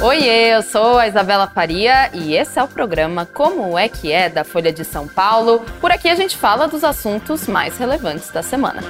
Oiê, eu sou a Isabela Faria e esse é o programa Como é que é da Folha de São Paulo. Por aqui a gente fala dos assuntos mais relevantes da semana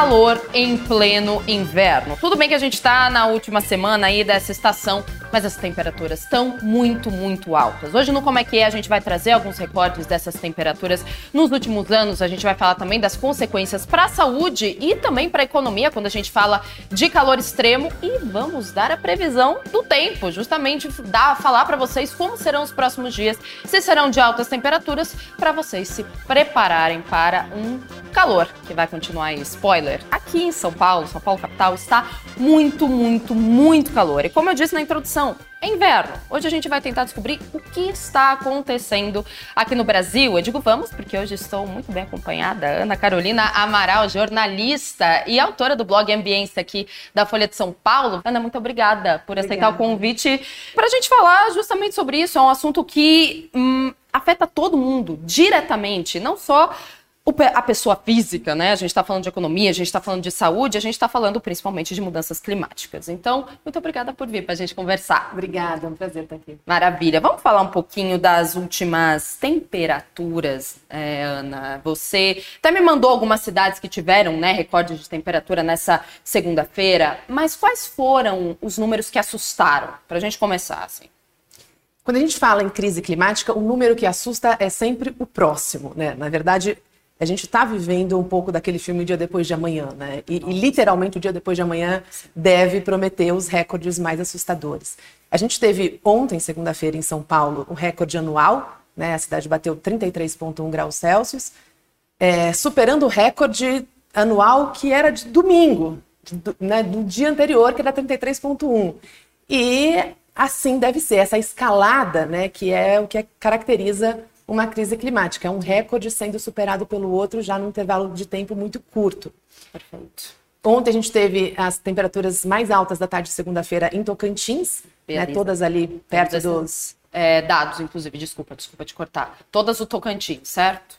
calor em pleno inverno. Tudo bem que a gente está na última semana aí dessa estação, mas as temperaturas estão muito, muito altas. Hoje no Como é que é a gente vai trazer alguns recordes dessas temperaturas nos últimos anos. A gente vai falar também das consequências para a saúde e também para a economia quando a gente fala de calor extremo e vamos dar a previsão do tempo, justamente dar falar para vocês como serão os próximos dias, se serão de altas temperaturas para vocês se prepararem para um calor que vai continuar aí. Spoiler, aqui em São Paulo, São Paulo capital está muito, muito, muito calor. E como eu disse na introdução é inverno. Hoje a gente vai tentar descobrir o que está acontecendo aqui no Brasil. Eu digo vamos, porque hoje estou muito bem acompanhada. Ana Carolina Amaral, jornalista e autora do blog Ambiência aqui da Folha de São Paulo. Ana, muito obrigada por aceitar obrigada. o convite para a gente falar justamente sobre isso. É um assunto que hum, afeta todo mundo diretamente, não só a pessoa física, né? A gente está falando de economia, a gente está falando de saúde, a gente está falando principalmente de mudanças climáticas. Então, muito obrigada por vir para a gente conversar. Obrigada, é um prazer estar aqui. Maravilha. Vamos falar um pouquinho das últimas temperaturas, é, Ana. Você até me mandou algumas cidades que tiveram, né, recorde de temperatura nessa segunda-feira, mas quais foram os números que assustaram? Para a gente começar, assim. Quando a gente fala em crise climática, o número que assusta é sempre o próximo, né? Na verdade, a gente está vivendo um pouco daquele filme O Dia Depois de Amanhã, né? E, e, literalmente o Dia Depois de Amanhã deve prometer os recordes mais assustadores. A gente teve ontem, segunda-feira, em São Paulo, o recorde anual, né? A cidade bateu 33,1 graus Celsius, é, superando o recorde anual que era de domingo, do, né, do dia anterior, que era 33,1. E assim deve ser, essa escalada, né, que é o que caracteriza uma crise climática. É um recorde sendo superado pelo outro já num intervalo de tempo muito curto. Perfeito. Ontem a gente teve as temperaturas mais altas da tarde de segunda-feira em Tocantins, né, todas ali perto dos... É, dados, inclusive, desculpa, desculpa te cortar. Todas o Tocantins, certo?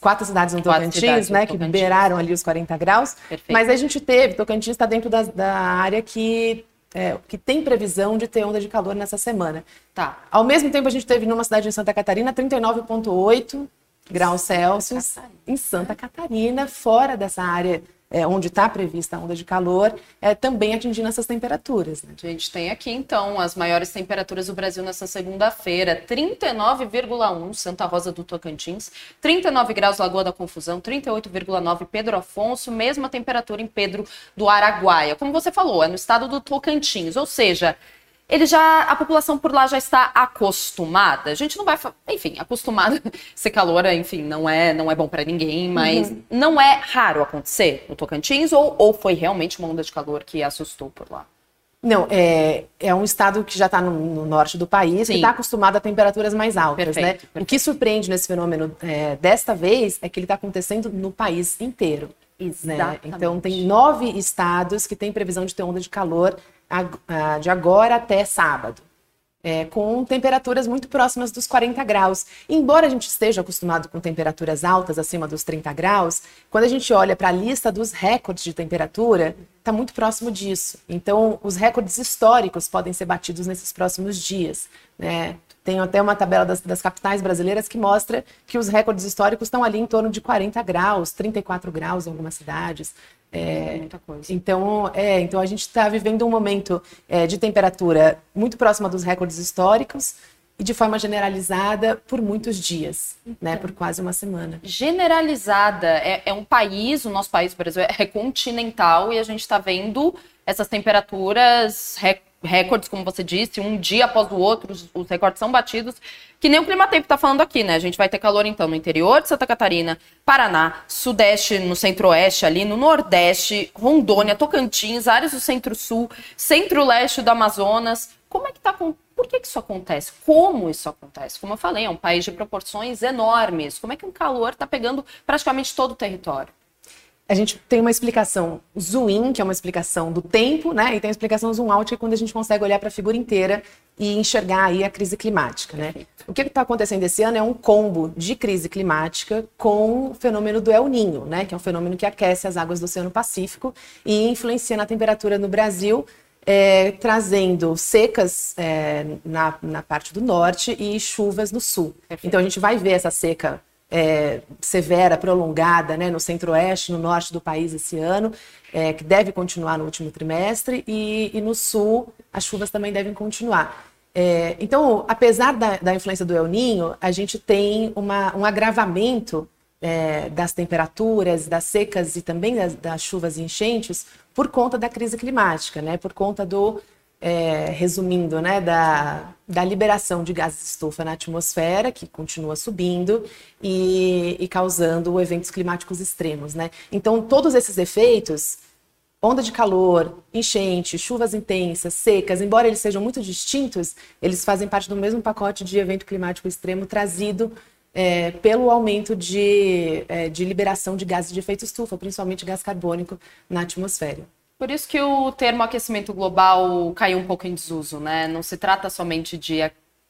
Quatro cidades no Quatro Tocantins, cidades né, que Tocantins. beiraram ali os 40 graus. Perfeito. Mas a gente teve, Tocantins está dentro da, da área que é, que tem previsão de ter onda de calor nessa semana. Tá. Ao mesmo tempo, a gente teve numa cidade de Santa Catarina 39,8 graus Celsius Santa em Santa Catarina, fora dessa área é, onde está prevista a onda de calor, é, também atingindo essas temperaturas. Né? A gente tem aqui, então, as maiores temperaturas do Brasil nessa segunda-feira: 39,1 Santa Rosa do Tocantins, 39 graus Lagoa da Confusão, 38,9 Pedro Afonso, mesma temperatura em Pedro do Araguaia. Como você falou, é no estado do Tocantins, ou seja, ele já a população por lá já está acostumada. A gente não vai, enfim, acostumada. Ser calor, enfim, não é não é bom para ninguém, mas uhum. não é raro acontecer no Tocantins ou, ou foi realmente uma onda de calor que assustou por lá? Não, é, é um estado que já está no, no, norte do país, Sim. que está acostumado a temperaturas mais altas, perfeito, né? Perfeito. O que surpreende nesse fenômeno é, desta vez é que ele está acontecendo no país inteiro. Né? Então tem nove estados que têm previsão de ter onda de calor de agora até sábado. É, com temperaturas muito próximas dos 40 graus. Embora a gente esteja acostumado com temperaturas altas, acima dos 30 graus, quando a gente olha para a lista dos recordes de temperatura, está muito próximo disso. Então, os recordes históricos podem ser batidos nesses próximos dias. Né? Tem até uma tabela das, das, capitais brasileiras que mostra que os recordes históricos estão ali em torno de 40 graus, 34 graus em algumas cidades. É, muita coisa. Então, é, então a gente está vivendo um momento é, de temperatura muito próxima dos recordes históricos e de forma generalizada por muitos dias, né, então, né, por quase uma semana. Generalizada é, é, um país, o nosso país, o Brasil, é continental e a gente está vendo essas temperaturas recordes, como você disse, um dia após o outro, os, os recordes são batidos, que nem o Clima Tempo está falando aqui, né? A gente vai ter calor, então, no interior de Santa Catarina, Paraná, Sudeste, no Centro-Oeste, ali no Nordeste, Rondônia, Tocantins, áreas do Centro-Sul, Centro-Leste do Amazonas. Como é que tá com. Por que, que isso acontece? Como isso acontece? Como eu falei, é um país de proporções enormes. Como é que um calor está pegando praticamente todo o território? A gente tem uma explicação zoom in, que é uma explicação do tempo, né? E tem a explicação zoom out, que é quando a gente consegue olhar para a figura inteira e enxergar aí a crise climática, né? O que está acontecendo esse ano é um combo de crise climática com o fenômeno do El Ninho, né? Que é um fenômeno que aquece as águas do Oceano Pacífico e influencia na temperatura no Brasil é, trazendo secas é, na, na parte do norte e chuvas no sul. Então a gente vai ver essa seca é, severa, prolongada, né, no centro-oeste, no norte do país esse ano, é, que deve continuar no último trimestre, e, e, no sul as chuvas também devem continuar. É, então, apesar da, da, influência do El Ninho, a gente tem uma, um agravamento é, das temperaturas, das secas e também das, das, chuvas e enchentes por conta da crise climática, né, por conta do é, resumindo, né, da, da liberação de gases de estufa na atmosfera, que continua subindo e, e causando eventos climáticos extremos. Né? Então, todos esses efeitos, onda de calor, enchente, chuvas intensas, secas, embora eles sejam muito distintos, eles fazem parte do mesmo pacote de evento climático extremo trazido é, pelo aumento de, é, de liberação de gases de efeito estufa, principalmente gás carbônico, na atmosfera. Por isso que o termo aquecimento global caiu um pouco em desuso, né? Não se trata somente de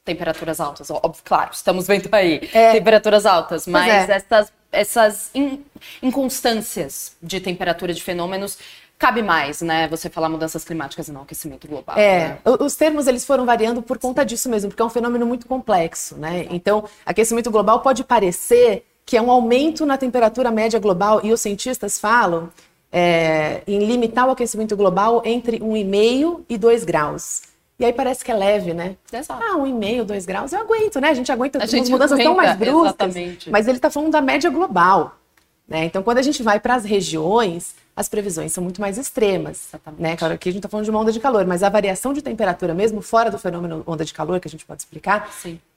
temperaturas altas, óbvio, claro, estamos vendo aí é. temperaturas altas, mas é. essas, essas in, inconstâncias de temperatura de fenômenos cabe mais, né? Você falar mudanças climáticas e não aquecimento global. É, né? os termos eles foram variando por conta disso mesmo, porque é um fenômeno muito complexo, né? Então, aquecimento global pode parecer que é um aumento na temperatura média global e os cientistas falam é, em limitar o aquecimento global entre 1,5 e 2 graus. E aí parece que é leve, né? Exato. Ah, 1,5, 2 graus, eu aguento, né? A gente aguenta a gente mudanças aguenta, tão mais bruscas. Exatamente. Mas ele está falando da média global. Né? Então, quando a gente vai para as regiões, as previsões são muito mais extremas. Exatamente. Né? Claro que a gente está falando de uma onda de calor, mas a variação de temperatura, mesmo fora do fenômeno onda de calor, que a gente pode explicar,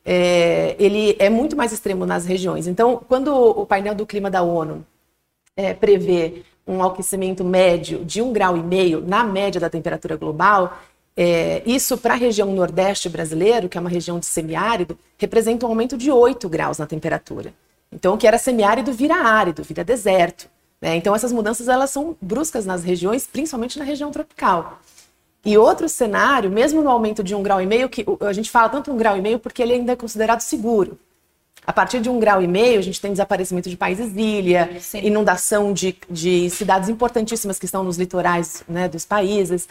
é, ele é muito mais extremo nas regiões. Então, quando o painel do clima da ONU é, prevê um aquecimento médio de um grau e meio na média da temperatura global, é, isso para a região nordeste brasileiro, que é uma região de semiárido, representa um aumento de 8 graus na temperatura. Então, o que era semiárido vira árido, vira deserto. Né? Então, essas mudanças elas são bruscas nas regiões, principalmente na região tropical. E outro cenário, mesmo no aumento de um grau e meio, que a gente fala tanto um grau e meio porque ele ainda é considerado seguro. A partir de um grau e meio, a gente tem desaparecimento de países ilha, Sim. inundação de, de cidades importantíssimas que estão nos litorais né, dos países.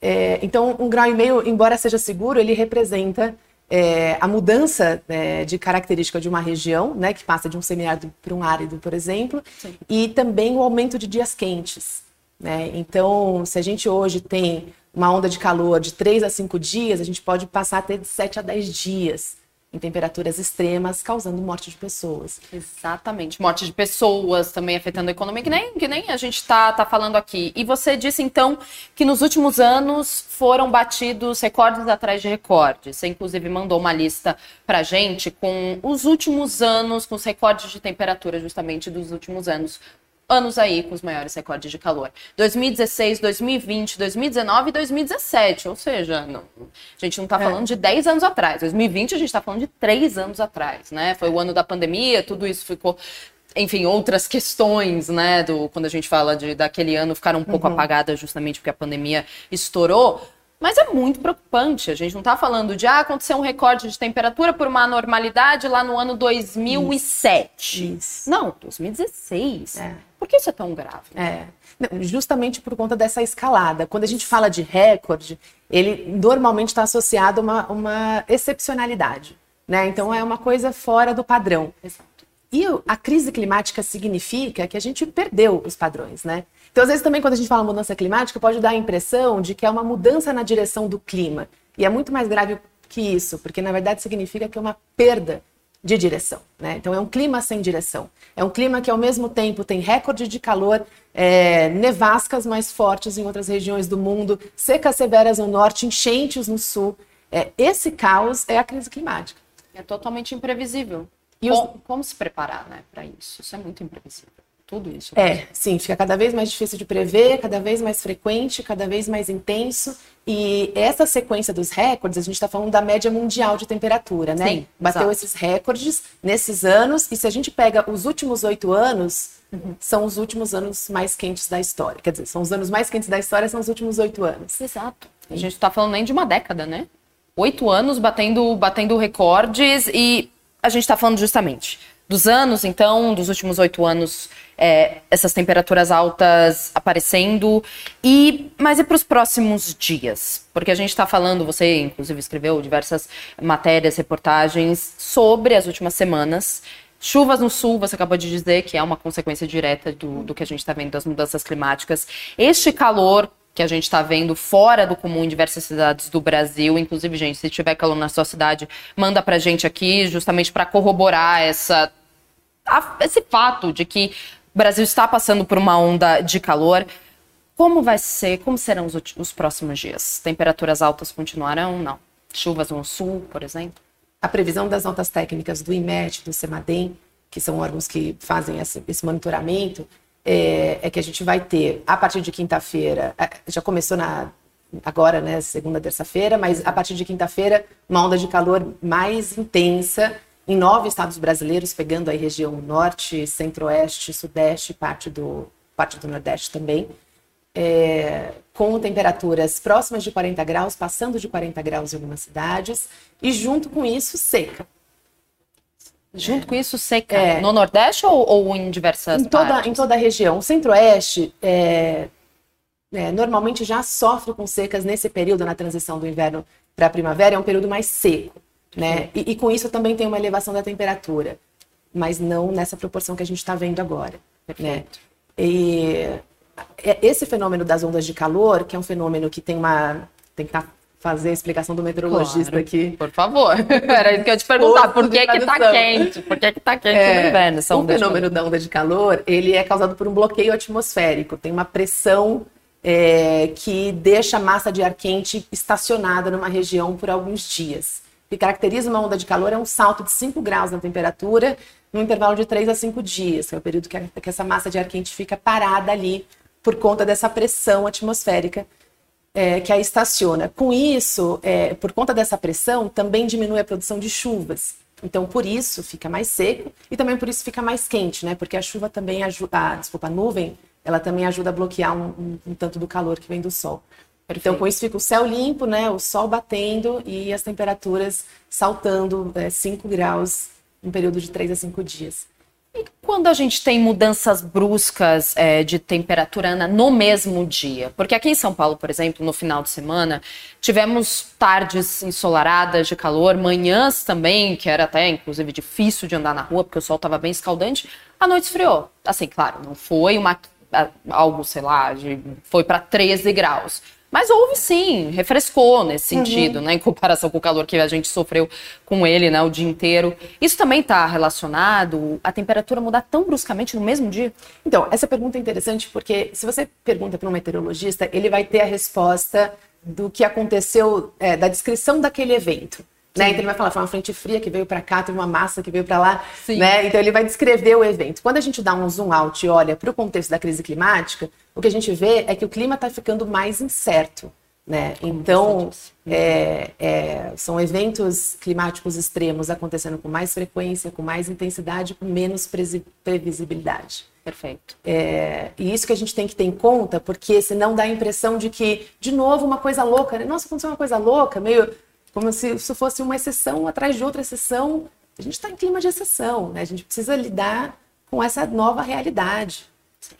É, então, um grau e meio, embora seja seguro, ele representa é, a mudança é, de característica de uma região, né, que passa de um semiárido para um árido, por exemplo, Sim. e também o aumento de dias quentes. Né? Então, se a gente hoje tem uma onda de calor de 3 a 5 dias, a gente pode passar a ter de 7 a 10 dias em temperaturas extremas, causando morte de pessoas. Exatamente, morte de pessoas também afetando a economia, que nem, que nem a gente está tá falando aqui. E você disse então que nos últimos anos foram batidos recordes atrás de recordes. Você inclusive mandou uma lista para gente com os últimos anos, com os recordes de temperatura justamente dos últimos anos anos aí com os maiores recordes de calor. 2016, 2020, 2019 e 2017. Ou seja, não, a gente não está é. falando de 10 anos atrás. 2020 a gente está falando de 3 anos atrás, né? Foi o ano da pandemia, tudo isso ficou enfim, outras questões, né, do, quando a gente fala de, daquele ano ficaram um pouco uhum. apagadas justamente porque a pandemia estourou. Mas é muito preocupante. A gente não está falando de ah, aconteceu um recorde de temperatura por uma anormalidade lá no ano 2007. Isso. Isso. Não, 2016. É. Por que isso é tão grave? É. Justamente por conta dessa escalada. Quando a gente fala de recorde, ele normalmente está associado a uma, uma excepcionalidade. Né? Então é uma coisa fora do padrão. E a crise climática significa que a gente perdeu os padrões, né? Então, às vezes, também, quando a gente fala mudança climática, pode dar a impressão de que é uma mudança na direção do clima. E é muito mais grave que isso, porque, na verdade, significa que é uma perda de direção. Né? Então, é um clima sem direção. É um clima que, ao mesmo tempo, tem recorde de calor, é, nevascas mais fortes em outras regiões do mundo, secas severas no norte, enchentes no sul. É, esse caos é a crise climática. É totalmente imprevisível. E como, os... como se preparar né, para isso? Isso é muito imprevisível tudo isso. É, sim, fica cada vez mais difícil de prever, cada vez mais frequente, cada vez mais intenso. E essa sequência dos recordes, a gente está falando da média mundial de temperatura, né? Sim, Bateu exato. esses recordes nesses anos, e se a gente pega os últimos oito anos, uhum. são os últimos anos mais quentes da história. Quer dizer, são os anos mais quentes da história, são os últimos oito anos. Exato. A gente está falando nem de uma década, né? Oito anos batendo, batendo recordes e a gente está falando justamente dos anos, então, dos últimos oito anos é, essas temperaturas altas aparecendo. E mas e para os próximos dias? Porque a gente está falando, você inclusive escreveu diversas matérias, reportagens sobre as últimas semanas. Chuvas no sul, você acabou de dizer que é uma consequência direta do, do que a gente está vendo das mudanças climáticas. Este calor que a gente está vendo fora do comum em diversas cidades do Brasil. Inclusive, gente, se tiver calor na sua cidade, manda pra gente aqui, justamente para corroborar essa, esse fato de que o Brasil está passando por uma onda de calor. Como vai ser, como serão os, os próximos dias? Temperaturas altas continuarão? Não. Chuvas no sul, por exemplo? A previsão das notas técnicas do IMET, do CEMADEM, que são órgãos que fazem esse, esse monitoramento, é, é, que a gente vai ter, a partir de quinta-feira, é, já começou na, agora, né, segunda, terça-feira, mas a partir de quinta-feira, uma onda de calor mais intensa em nove estados brasileiros, pegando aí região norte, centro-oeste, sudeste, parte do, parte do nordeste também, é, com temperaturas próximas de 40 graus, passando de 40 graus em algumas cidades, e junto com isso, seca. Junto com isso, seca é, no Nordeste ou, ou em diversas em toda, partes? Em toda a região. O Centro-Oeste é, é, normalmente já sofre com secas nesse período, na transição do inverno para a primavera, é um período mais seco. Né? E, e, com isso também tem uma elevação da temperatura, mas não nessa proporção que a gente está vendo agora. Né? E é, esse fenômeno das ondas de calor, que é um fenômeno que tem uma. tem que estar tá fazer a explicação do meteorologista claro. aqui. Por favor. Era isso que eu te perguntar. Por que que tá quente? Por que que tá quente é, no inverno? o fenômeno da onda de calor, ele é causado por um bloqueio atmosférico. Tem uma pressão é, que deixa a massa de ar quente estacionada numa região por alguns dias. Que caracteriza uma onda de calor é um salto de 5 graus na temperatura no intervalo de 3 a 5 dias, que é o período que, a, que essa massa de ar quente fica parada ali por conta dessa pressão atmosférica é, que a estaciona. Com isso, é, por conta dessa pressão, também diminui a produção de chuvas. Então, por isso fica mais seco e também por isso fica mais quente, né? Porque a chuva também ajuda, a, desculpa, a nuvem, ela também ajuda a bloquear um, um, um tanto do calor que vem do sol. Perfeito. Então, com isso fica o céu limpo, né? O sol batendo e as temperaturas saltando 5 é, graus em período de 3 a 5 dias. E quando a gente tem mudanças bruscas é, de temperatura Ana, no mesmo dia? Porque aqui em São Paulo, por exemplo, no final de semana, tivemos tardes ensolaradas de calor, manhãs também, que era até inclusive difícil de andar na rua, porque o sol estava bem escaldante. A noite esfriou. Assim, claro, não foi uma algo, sei lá, de, foi para 13 graus. Mas houve sim, refrescou nesse uhum. sentido, uhum. né? Em comparação com o calor que a gente sofreu com ele, né? O dia inteiro. Isso também está relacionado a temperatura mudar tão bruscamente no mesmo dia? Então, essa pergunta é interessante porque se você pergunta para um meteorologista, ele vai ter a resposta do que aconteceu, é, da descrição daquele evento. Né? Então ele vai falar, foi uma frente fria que veio para cá, teve uma massa que veio para lá, né? Então ele vai descrever o evento. Quando a gente dá um zoom out e olha para o contexto da crise climática, o que a gente vê é que o clima está ficando mais incerto, né? Então é, é, são eventos climáticos extremos acontecendo com mais frequência, com mais intensidade, com menos previsibilidade. Perfeito. É, e isso que a gente tem que ter em conta, porque senão dá a impressão de que, de novo, uma coisa louca, né? Nossa, aconteceu uma coisa louca, meio como se isso fosse uma exceção atrás de outra exceção. A gente está em clima de exceção, né? A gente precisa lidar com essa nova realidade,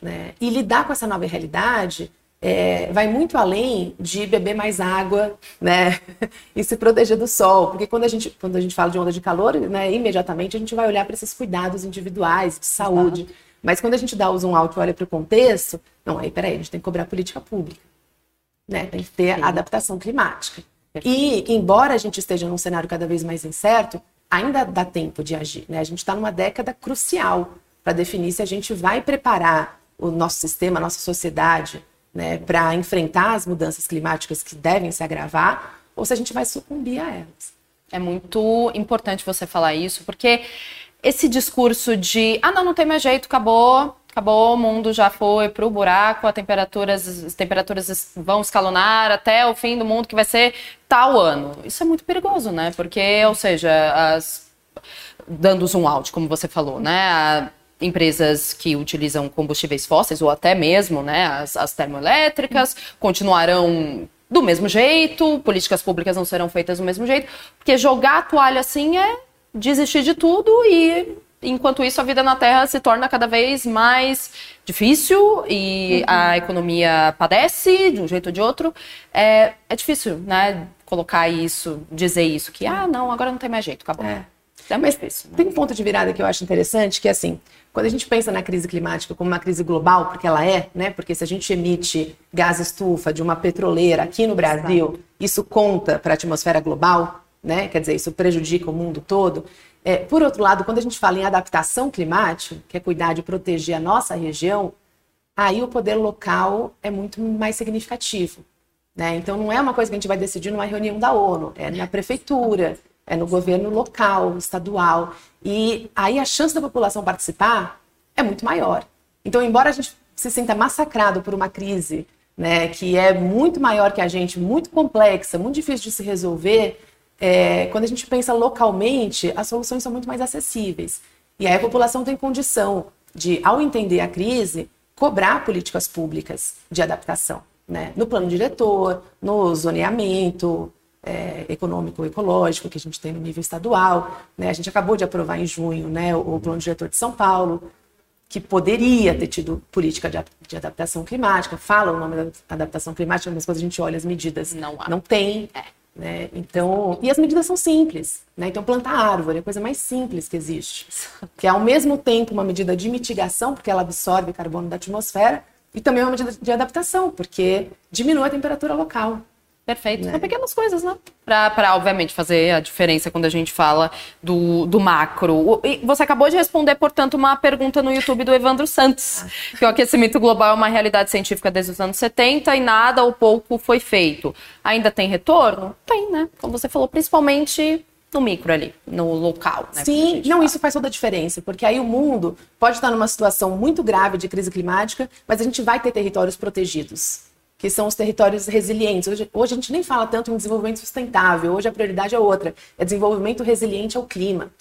né? E lidar com essa nova realidade é, vai muito além de beber mais água, né? e se proteger do sol, porque quando a gente quando a gente fala de onda de calor, né? Imediatamente a gente vai olhar para esses cuidados individuais de saúde. Exato. Mas quando a gente dá o zoom alto e olha para o contexto, não, aí peraí, a gente tem que cobrar política pública. Né? Tem que ter Sim. adaptação climática. E, embora a gente esteja num cenário cada vez mais incerto, ainda dá tempo de agir. Né? A gente está numa década crucial para definir se a gente vai preparar o nosso sistema, a nossa sociedade, né, para enfrentar as mudanças climáticas que devem se agravar, ou se a gente vai sucumbir a elas. É muito importante você falar isso, porque esse discurso de ah, não, não tem mais jeito, acabou, acabou, o mundo já foi para o buraco, as temperaturas, as temperaturas vão escalonar até o fim do mundo, que vai ser tal ano. Isso é muito perigoso, né? Porque, ou seja, as, dando zoom out, como você falou, né? Empresas que utilizam combustíveis fósseis ou até mesmo né, as, as termoelétricas continuarão do mesmo jeito, políticas públicas não serão feitas do mesmo jeito, porque jogar a toalha assim é desistir de tudo e enquanto isso a vida na Terra se torna cada vez mais difícil e uhum. a economia padece de um jeito ou de outro. É, é difícil, né? Colocar isso, dizer isso, que ah, não, agora não tem mais jeito, acabou. É. É mais difícil. Né? Tem um ponto de virada que eu acho interessante, que é assim, quando a gente pensa na crise climática como uma crise global, porque ela é, né? Porque se a gente emite gás estufa de uma petroleira aqui no Brasil, Exato. isso conta para a atmosfera global, né? Quer dizer, isso prejudica o mundo todo. É, por outro lado, quando a gente fala em adaptação climática, que é cuidar de proteger a nossa região, aí o poder local é muito mais significativo. Né? Então, não é uma coisa que a gente vai decidir numa reunião da ONU, é na prefeitura, é no governo local, estadual. E aí a chance da população participar é muito maior. Então, embora a gente se sinta massacrado por uma crise né, que é muito maior que a gente, muito complexa, muito difícil de se resolver, é, quando a gente pensa localmente, as soluções são muito mais acessíveis. E aí a população tem condição de, ao entender a crise, cobrar políticas públicas de adaptação. Né? No plano diretor, no zoneamento é, econômico ecológico que a gente tem no nível estadual. Né? A gente acabou de aprovar em junho né, o, plano diretor de São Paulo, que poderia ter tido política de, de, adaptação climática, fala o nome da adaptação climática, mas quando a gente olha as medidas, não, há. não tem. É. Né? Então, e as medidas são simples. Né? Então, plantar árvore é a coisa mais simples que existe. Que é ao mesmo tempo uma medida de mitigação, porque ela absorve carbono da atmosfera, e também uma medida de adaptação, porque diminui a temperatura local. Perfeito. Né? São pequenas coisas, né? Para, obviamente, fazer a diferença quando a gente fala do, do macro. E você acabou de responder, portanto, uma pergunta no YouTube do Evandro Santos, que o aquecimento global é uma realidade científica desde os anos 70 e nada ou pouco foi feito. Ainda tem retorno? Tem, né? Como você falou, principalmente no micro ali, no local. Né, Sim, não, fala. isso faz toda a diferença, porque aí o mundo pode estar numa situação muito grave de crise climática, mas a gente vai ter territórios protegidos que são os territórios resilientes. Hoje, hoje, a gente nem fala tanto em desenvolvimento sustentável, hoje a prioridade é outra, é desenvolvimento resiliente ao clima.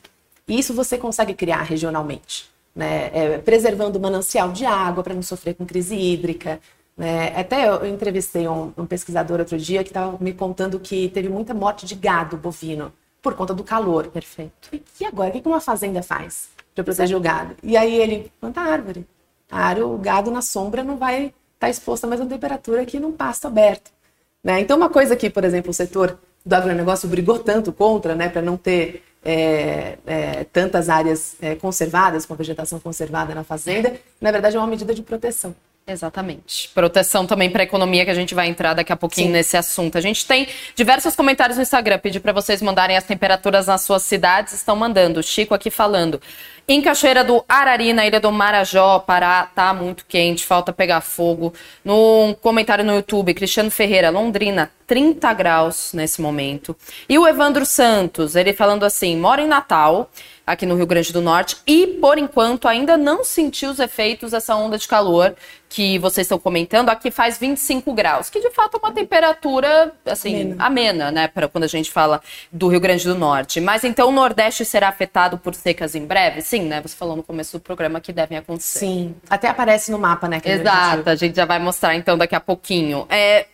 E isso você consegue criar regionalmente, né? É, preservando o manancial de água para não sofrer com crise hídrica. Né? Até eu entrevistei um, um pesquisador outro dia que estava me contando que teve muita morte de gado bovino por conta do calor. Perfeito. E, e agora, o que uma fazenda faz para proteger o gado? E aí ele planta árvore. A árvore, o gado na sombra não vai está exposto a mesma temperatura que num pasto aberto. Né? Então, uma coisa que, por exemplo, o setor do agronegócio brigou tanto contra, né, para não ter é, é, tantas áreas é, conservadas, com vegetação conservada na fazenda, na verdade é uma medida de proteção. Exatamente. Proteção também para a economia, que a gente vai entrar daqui a pouquinho Sim. nesse assunto. A gente tem diversos comentários no Instagram. Pedir para vocês mandarem as temperaturas nas suas cidades. Estão mandando. Chico aqui falando. Em Cachoeira do Arari, na ilha do Marajó, Pará, tá muito quente, falta pegar fogo. No comentário no YouTube, Cristiano Ferreira, Londrina, 30 graus nesse momento. E o Evandro Santos, ele falando assim: mora em Natal, aqui no Rio Grande do Norte, e por enquanto ainda não sentiu os efeitos dessa onda de calor que vocês estão comentando. Aqui faz 25 graus, que de fato é uma temperatura assim amena, amena né, para quando a gente fala do Rio Grande do Norte. Mas então o Nordeste será afetado por secas em breve? Sim, né? Você falou no começo do programa que devem acontecer. Sim, até aparece no mapa, né? Exato, a gente já vai mostrar então daqui a pouquinho. É,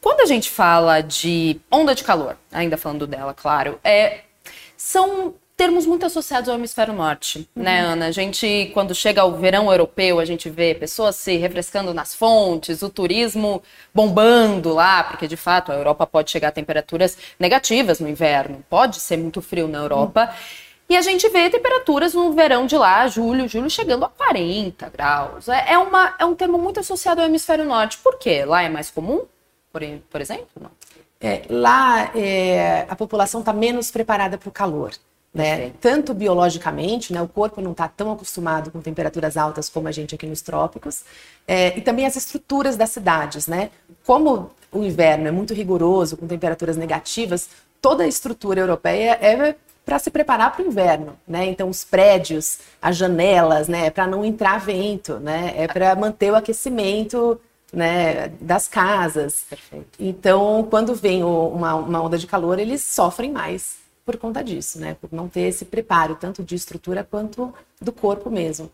quando a gente fala de onda de calor, ainda falando dela, claro, é, são termos muito associados ao hemisfério norte, uhum. né, Ana? A gente, quando chega ao verão europeu, a gente vê pessoas se refrescando nas fontes, o turismo bombando lá, porque de fato a Europa pode chegar a temperaturas negativas no inverno, pode ser muito frio na Europa. Uhum. E a gente vê temperaturas no verão de lá, julho, julho, chegando a 40 graus. É, é, uma, é um termo muito associado ao hemisfério norte. Por quê? Lá é mais comum, por, por exemplo? Não. É, lá é, a população está menos preparada para o calor. Né? Tanto biologicamente, né? o corpo não está tão acostumado com temperaturas altas como a gente aqui nos trópicos, é, e também as estruturas das cidades. Né? Como o inverno é muito rigoroso, com temperaturas negativas, toda a estrutura europeia é para se preparar para o inverno, né? Então os prédios, as janelas, né, é para não entrar vento, né? É para manter o aquecimento, né, das casas. Perfeito. Então, quando vem uma, uma onda de calor, eles sofrem mais por conta disso, né? Por não ter esse preparo, tanto de estrutura quanto do corpo mesmo.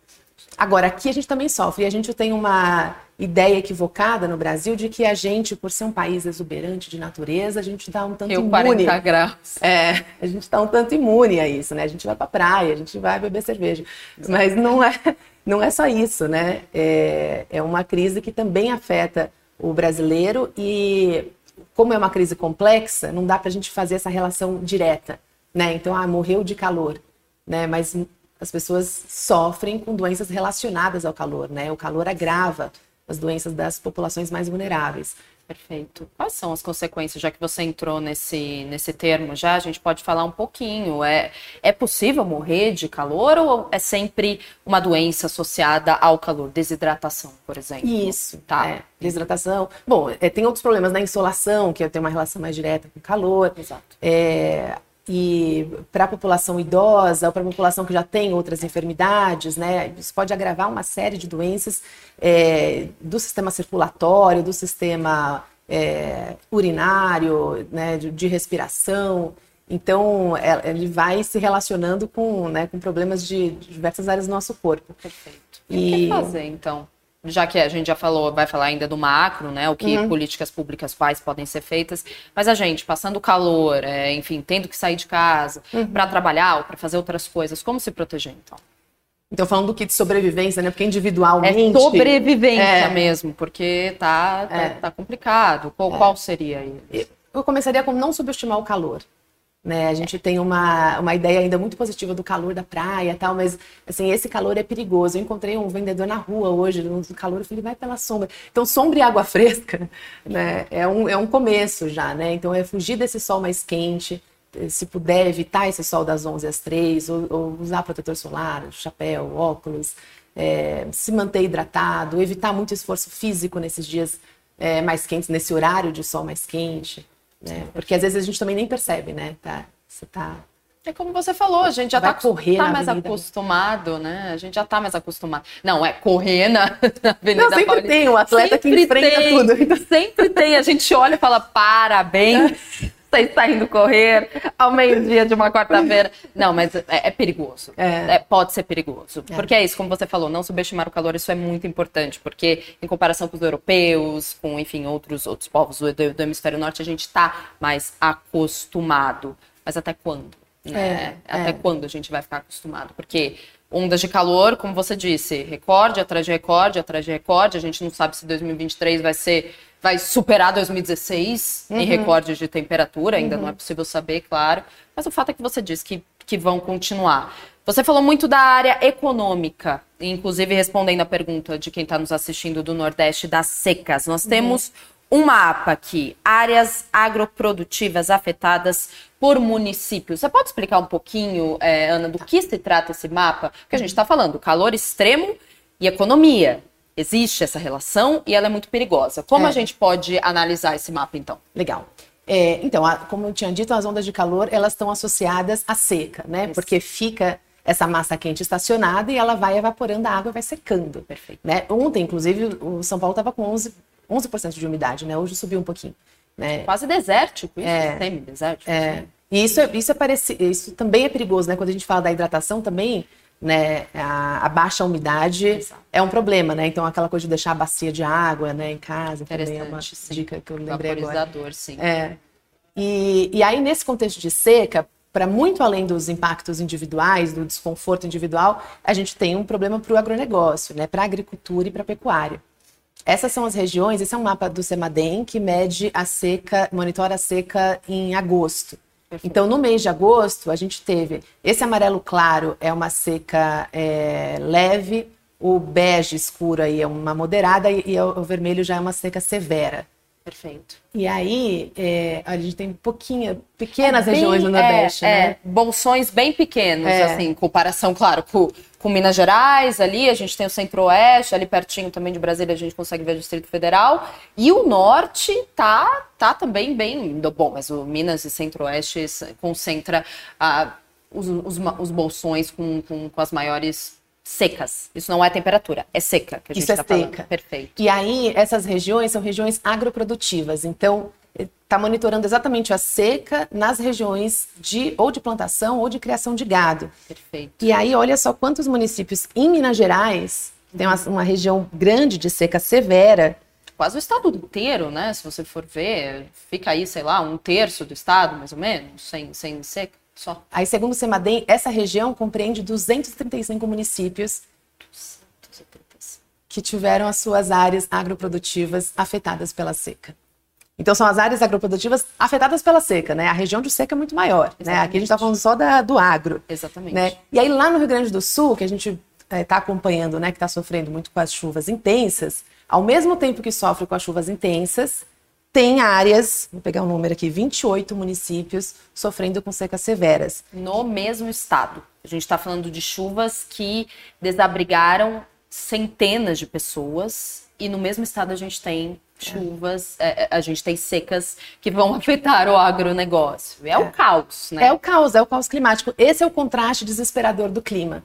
Agora, aqui a gente também sofre. E a gente tem uma ideia equivocada no Brasil de que a gente, por ser um país exuberante de natureza, a gente está um tanto Eu, imune. 40 graus. É, a gente está um tanto imune a isso, né? A gente vai para praia, a gente vai beber cerveja. Mas não é, não é só isso, né? É, é uma crise que também afeta o brasileiro e como é uma crise complexa, não dá para a gente fazer essa relação direta, né? Então, ah, morreu de calor, né? Mas as pessoas sofrem com doenças relacionadas ao calor, né? O calor agrava as doenças das populações mais vulneráveis. Perfeito. Quais são as consequências, já que você entrou nesse, nesse termo já, a gente pode falar um pouquinho. É, é possível morrer de calor ou é sempre uma doença associada ao calor? Desidratação, por exemplo. Isso, tá. É, desidratação. Bom, é, tem outros problemas na insolação, que tem uma relação mais direta com o calor. Exato. É, e para a população idosa ou para a população que já tem outras enfermidades, né, isso pode agravar uma série de doenças é, do sistema circulatório, do sistema é, urinário, né, de, de, respiração. Então, é, ele vai se relacionando com, né, com problemas de, de diversas áreas do nosso corpo. Perfeito. E, e o que fazer, então? Já que a gente já falou, vai falar ainda do macro, né? O que uhum. políticas públicas quais podem ser feitas, mas a gente passando calor, é, enfim, tendo que sair de casa uhum. para trabalhar ou para fazer outras coisas, como se proteger então? Então, falando do kit de sobrevivência, né? Porque individualmente. É sobrevivência é. mesmo, porque tá, tá, é. tá complicado. Qual, é. qual seria aí? Eu começaria com não subestimar o calor. Né? A gente tem uma, uma ideia ainda muito positiva do calor da praia e tal, mas assim, esse calor é perigoso. Eu encontrei um vendedor na rua hoje, no calor, eu falei, vai pela sombra. Então, sombra e água fresca né? é, um, é um começo já, né? Então, é fugir desse sol mais quente, se puder evitar esse sol das 11 às 3, ou, ou usar protetor solar, chapéu, óculos, é, se manter hidratado, evitar muito esforço físico nesses dias é, mais quentes, nesse horário de sol mais quente. Né? Porque às vezes a gente também nem percebe, né? Tá, você tá é como você falou, a gente já está tá mais avenida. acostumado, né? A gente já tá mais acostumado. Não, é correr na, na Avenida Não, sempre Paulista. tem um atleta sempre que enfrenta tem, tudo. Sempre tem. A gente olha e fala, parabéns, você está indo correr ao meio-dia de uma quarta-feira. Não, mas é, é perigoso. É. É, pode ser perigoso. É. Porque é isso, como você falou, não subestimar o calor, isso é muito importante. Porque em comparação com os europeus, com, enfim, outros, outros povos do, do, do hemisfério norte, a gente está mais acostumado. Mas até quando? Né? É, Até é. quando a gente vai ficar acostumado? Porque ondas de calor, como você disse, recorde atrás de recorde, atrás de recorde. A gente não sabe se 2023 vai ser vai superar 2016 uhum. em recordes de temperatura, ainda uhum. não é possível saber, claro. Mas o fato é que você disse que, que vão continuar. Você falou muito da área econômica, inclusive respondendo a pergunta de quem está nos assistindo do Nordeste das secas. Nós uhum. temos um mapa aqui, áreas agroprodutivas afetadas por município. Você pode explicar um pouquinho, é, Ana, do que se trata esse mapa? Porque a gente está falando calor extremo e economia. Existe essa relação e ela é muito perigosa. Como é. a gente pode analisar esse mapa, então? Legal. É, então, a, como eu tinha dito, as ondas de calor elas estão associadas à seca, né? Isso. Porque fica essa massa quente estacionada e ela vai evaporando a água e vai secando. Perfeito. Né? Ontem, inclusive, o São Paulo estava com 11, 11% de umidade, né? Hoje subiu um pouquinho. Né? Quase desértico, isso, é, semi-desértico. É. E isso, é, isso, é pareci, isso também é perigoso, né? Quando a gente fala da hidratação também, né, a, a baixa umidade Exato. é um problema, né? Então aquela coisa de deixar a bacia de água, né, em casa também é uma sim. dica que eu lembrei agora. sim. É. E, e aí nesse contexto de seca, para muito além dos impactos individuais, do desconforto individual, a gente tem um problema para o agronegócio, né, para a agricultura e para a pecuária. Essas são as regiões, esse é um mapa do CEMADEM que mede a seca, monitora a seca em agosto. Perfeito. Então, no mês de agosto, a gente teve esse amarelo claro é uma seca é, leve, o bege escuro aí é uma moderada e, e o vermelho já é uma seca severa. Perfeito. E aí, é, a gente tem pouquinha, pequenas é bem, regiões no Nordeste, é, né? É, bolsões bem pequenos, é. assim, em comparação, claro, com, com Minas Gerais, ali a gente tem o Centro-Oeste, ali pertinho também de Brasília a gente consegue ver o Distrito Federal. E o Norte tá, tá também bem. Bom, mas o Minas e Centro-Oeste concentra ah, os, os, os bolsões com, com, com as maiores secas. Isso não é temperatura, é seca que a gente Isso é tá seca. Perfeito. E aí, essas regiões são regiões agroprodutivas. Então, está monitorando exatamente a seca nas regiões de ou de plantação ou de criação de gado. Perfeito. E aí, olha só quantos municípios em Minas Gerais tem uma, uma região grande de seca severa. Quase o estado inteiro, né? Se você for ver, fica aí, sei lá, um terço do estado, mais ou menos, sem, sem seca. Só. Aí, segundo o CEMADEM, essa região compreende 235 municípios 235. que tiveram as suas áreas agroprodutivas afetadas pela seca. Então, são as áreas agroprodutivas afetadas pela seca, né? A região de seca é muito maior, Exatamente. né? Aqui a gente está falando só da, do agro. Exatamente. Né? E aí, lá no Rio Grande do Sul, que a gente está é, acompanhando, né, que está sofrendo muito com as chuvas intensas, ao mesmo tempo que sofre com as chuvas intensas, tem áreas, vou pegar um número aqui, 28 municípios sofrendo com secas severas. No mesmo estado. A gente está falando de chuvas que desabrigaram centenas de pessoas e no mesmo estado a gente tem chuvas, é, é a gente tem secas que vão afetar o agronegócio. É, é o caos, né? É o caos, é o caos climático. Esse é o contraste desesperador do clima.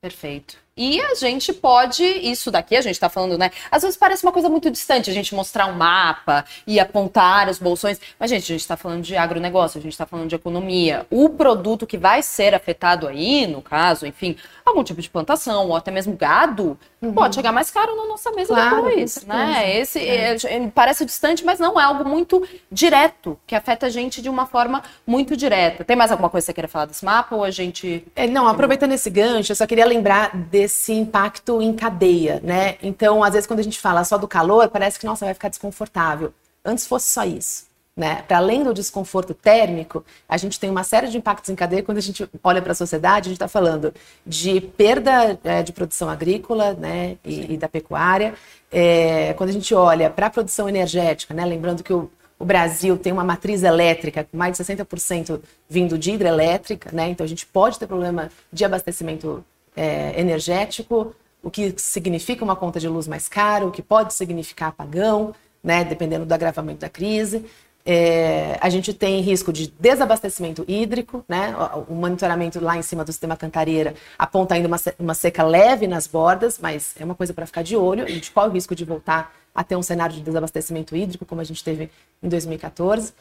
Perfeito. E a gente pode, isso daqui a gente está falando, né? Às vezes parece uma coisa muito distante a gente mostrar um mapa e apontar os bolsões. Mas, gente, a gente está falando de agronegócio, a gente está falando de economia. O produto que vai ser afetado aí, no caso, enfim, algum tipo de plantação ou até mesmo gado, uhum. pode chegar mais caro na nossa mesa claro, depois. Né? Esse é. É, parece distante, mas não, é algo muito direto, que afeta a gente de uma forma muito direta. Tem mais alguma coisa que você queira falar desse mapa ou a gente. É, não, aproveitando esse gancho, eu só queria lembrar desse impacto em cadeia, né? Então, às vezes, quando a gente fala só do calor, parece que, nossa, vai ficar desconfortável. Antes fosse só isso. Né? Para além do desconforto térmico, a gente tem uma série de impactos em cadeia. Quando a gente olha para a sociedade, a gente está falando de perda é, de produção agrícola né? e, e da pecuária. É, quando a gente olha para a produção energética, né? lembrando que o, o Brasil tem uma matriz elétrica mais de 60% vindo de hidrelétrica, né? então a gente pode ter problema de abastecimento é, energético, o que significa uma conta de luz mais cara, o que pode significar apagão, né? dependendo do agravamento da crise. É, a gente tem risco de desabastecimento hídrico, né? O, monitoramento lá em cima do sistema Cantareira aponta ainda uma, uma seca leve nas bordas, mas é uma coisa para ficar de olho. A gente corre o risco de voltar a ter um cenário de desabastecimento hídrico, como a gente teve em 2014.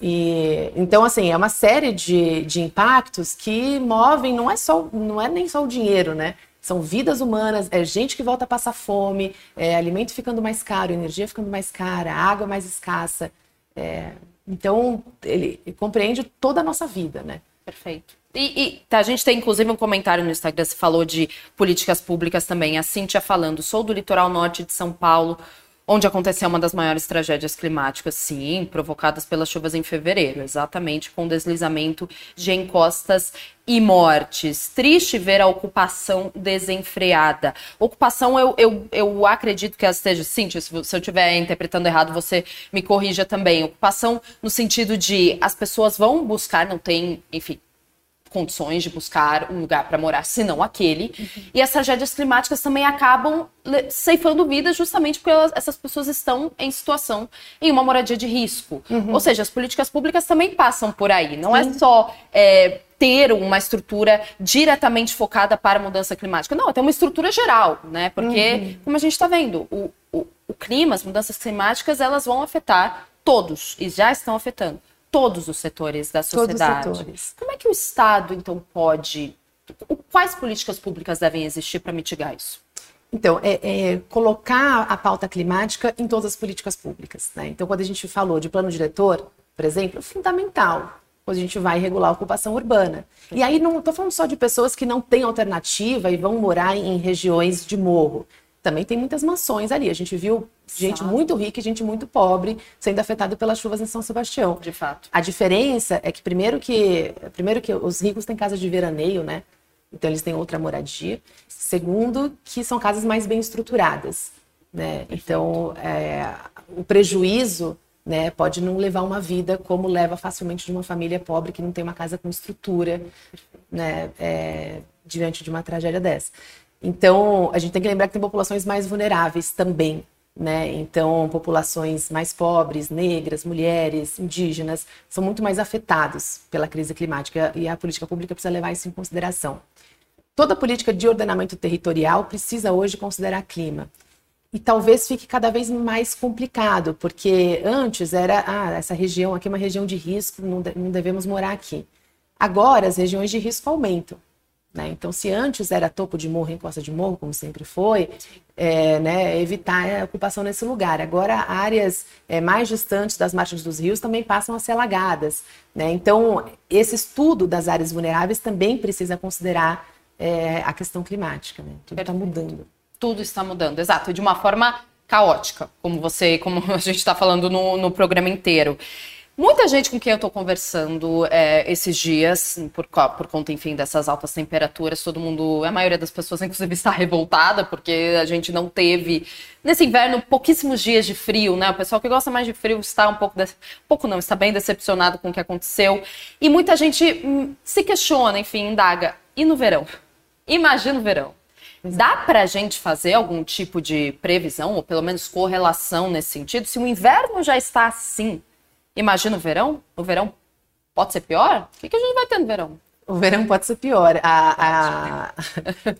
E, então, assim, é uma série de, de impactos que movem, não é, só, não é nem só o dinheiro, né? São vidas humanas, é gente que volta a passar fome, é alimento ficando mais caro, energia ficando mais cara, água mais escassa. É, então, ele, compreende toda a nossa vida, né? Perfeito. E, e tá, a gente tem inclusive um comentário no Instagram, você falou de políticas públicas também. A Cíntia falando, sou do litoral norte de São Paulo, onde aconteceu uma das maiores tragédias climáticas, sim, provocadas pelas chuvas em fevereiro, exatamente com deslizamento de encostas e mortes. Triste ver a ocupação desenfreada. Ocupação, eu, eu, eu acredito que ela esteja. Sim, se, se eu estiver interpretando errado, você me corrija também. Ocupação no sentido de as pessoas vão buscar, não tem, enfim, condições de buscar um lugar para morar, senão aquele. Uhum. E as tragédias climáticas também acabam ceifando vidas justamente porque elas, essas pessoas estão em situação em uma moradia de risco. Uhum. Ou seja, as políticas públicas também passam por aí. Não é Sim. é só é, ter uma estrutura diretamente focada para a mudança climática. Não, é ter uma estrutura geral, né? Porque, uhum. como a gente está vendo, o, o, o clima, as mudanças climáticas, elas vão afetar todos e já estão afetando todos os setores da sociedade. Todos os setores. Como é que o Estado, então, pode. Quais políticas públicas devem existir para mitigar isso? Então, é, é, colocar a pauta climática em todas as políticas públicas. Né? Então, quando a gente falou de plano diretor, por exemplo, é fundamental quando a gente vai regular a ocupação urbana. E aí não estou falando só de pessoas que não têm alternativa e vão morar em regiões de morro também tem muitas mansões ali. A gente viu gente muito rica e gente muito pobre sendo afetada pelas chuvas em São Sebastião. De fato. A diferença é que primeiro que primeiro que os ricos têm casas de veraneio, né? Então eles têm outra moradia. Segundo, que são casas mais bem estruturadas, né? Então é, o prejuízo né, pode não levar uma vida como leva facilmente de uma família pobre que não tem uma casa com estrutura, né, é, diante de uma tragédia dessa. Então, a gente tem que lembrar que tem populações mais vulneráveis também, né? Então, populações mais pobres, negras, mulheres, indígenas, são muito mais afetados pela crise climática e a política pública precisa levar isso em consideração. Toda política de ordenamento territorial precisa hoje considerar clima. e talvez fique cada vez mais complicado, porque antes era, ah, essa região aqui é uma região de risco, não, de, não devemos morar aqui. Agora as regiões de risco aumentam. Né? Então, se antes era topo de morro, encosta de morro, como sempre foi, é, né, evitar a ocupação nesse lugar. Agora, áreas é, mais distantes das margens dos rios também passam a ser alagadas. Né? Então, esse estudo das áreas vulneráveis também precisa considerar é, a questão climática. Né? Tudo está mudando. Tudo está mudando, exato. De uma forma caótica, como você, como a gente está falando no, no programa inteiro. Muita gente com quem eu estou conversando é, esses dias, por, por conta, enfim, dessas altas temperaturas, todo mundo, a maioria das pessoas, inclusive, está revoltada, porque a gente não teve, nesse inverno, pouquíssimos dias de frio, né? O pessoal que gosta mais de frio está um pouco, de... pouco não, está bem decepcionado com o que aconteceu. E muita gente hum, se questiona, enfim, indaga, e no verão? Imagina o verão. Dá para a gente fazer algum tipo de previsão, ou pelo menos correlação nesse sentido? Se o inverno já está assim, Imagina o verão? O verão pode ser pior? O que, que a gente vai ter no verão? O verão pode ser pior. A, a,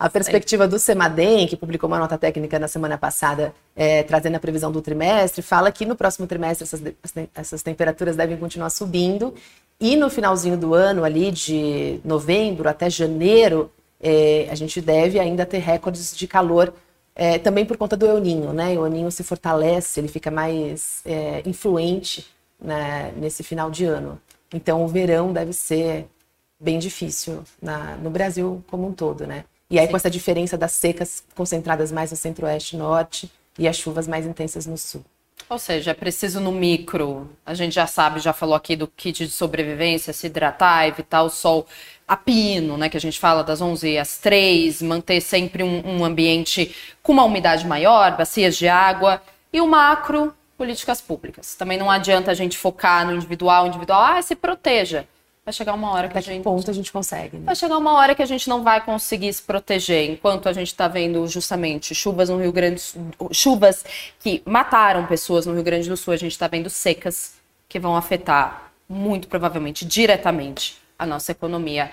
a perspectiva do Semadem, que publicou uma nota técnica na semana passada, é, trazendo a previsão do trimestre, fala que no próximo trimestre essas, essas temperaturas devem continuar subindo. E no finalzinho do ano, ali de novembro até janeiro, é, a gente deve ainda ter recordes de calor, é, também por conta do El Ninho, né? O El Ninho se fortalece, ele fica mais é, influente né, nesse final de ano. Então, o verão deve ser bem difícil na, no Brasil como um todo, né? E aí, Sim. com essa diferença das secas concentradas mais no centro-oeste e norte e as chuvas mais intensas no sul. Ou seja, é preciso no micro. A gente já sabe, já falou aqui do kit de sobrevivência, se hidratar, evitar o sol a pino, né? Que a gente fala das 11 às 3, manter sempre um, um ambiente com uma umidade maior, bacias de água. E o macro, políticas públicas. Também não adianta a gente focar no individual, individual, ah, se proteja. Vai chegar uma hora que Até a gente. ponto a gente consegue. Né? Vai chegar uma hora que a gente não vai conseguir se proteger, enquanto a gente está vendo justamente chuvas no Rio Grande do Sul, chuvas que mataram pessoas no Rio Grande do Sul, a gente está vendo secas que vão afetar muito provavelmente diretamente a nossa economia.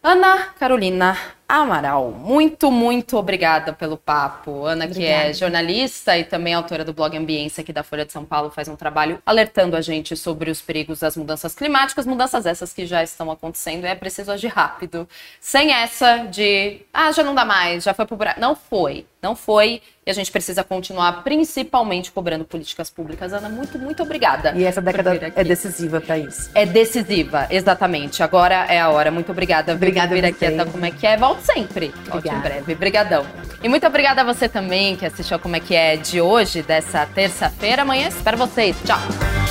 Ana Carolina Amaral, muito, muito obrigada pelo papo. Ana, obrigada. que é jornalista e também autora do blog Ambiência aqui da Folha de São Paulo, faz um trabalho alertando a gente sobre os perigos das mudanças climáticas, mudanças essas que já estão acontecendo e é preciso agir rápido. Sem essa de, ah, já não dá mais, já foi pro buraco. Não foi, não foi. E a gente precisa continuar, principalmente, cobrando políticas públicas. Ana, muito, muito obrigada. E essa década é decisiva para isso. É decisiva, exatamente. Agora é a hora. Muito obrigada. Obrigada por vir aqui até como é que é. Volte sempre. Volte em breve. Obrigadão. E muito obrigada a você também que assistiu Como é que é de hoje, dessa terça-feira. Amanhã espero vocês. Tchau.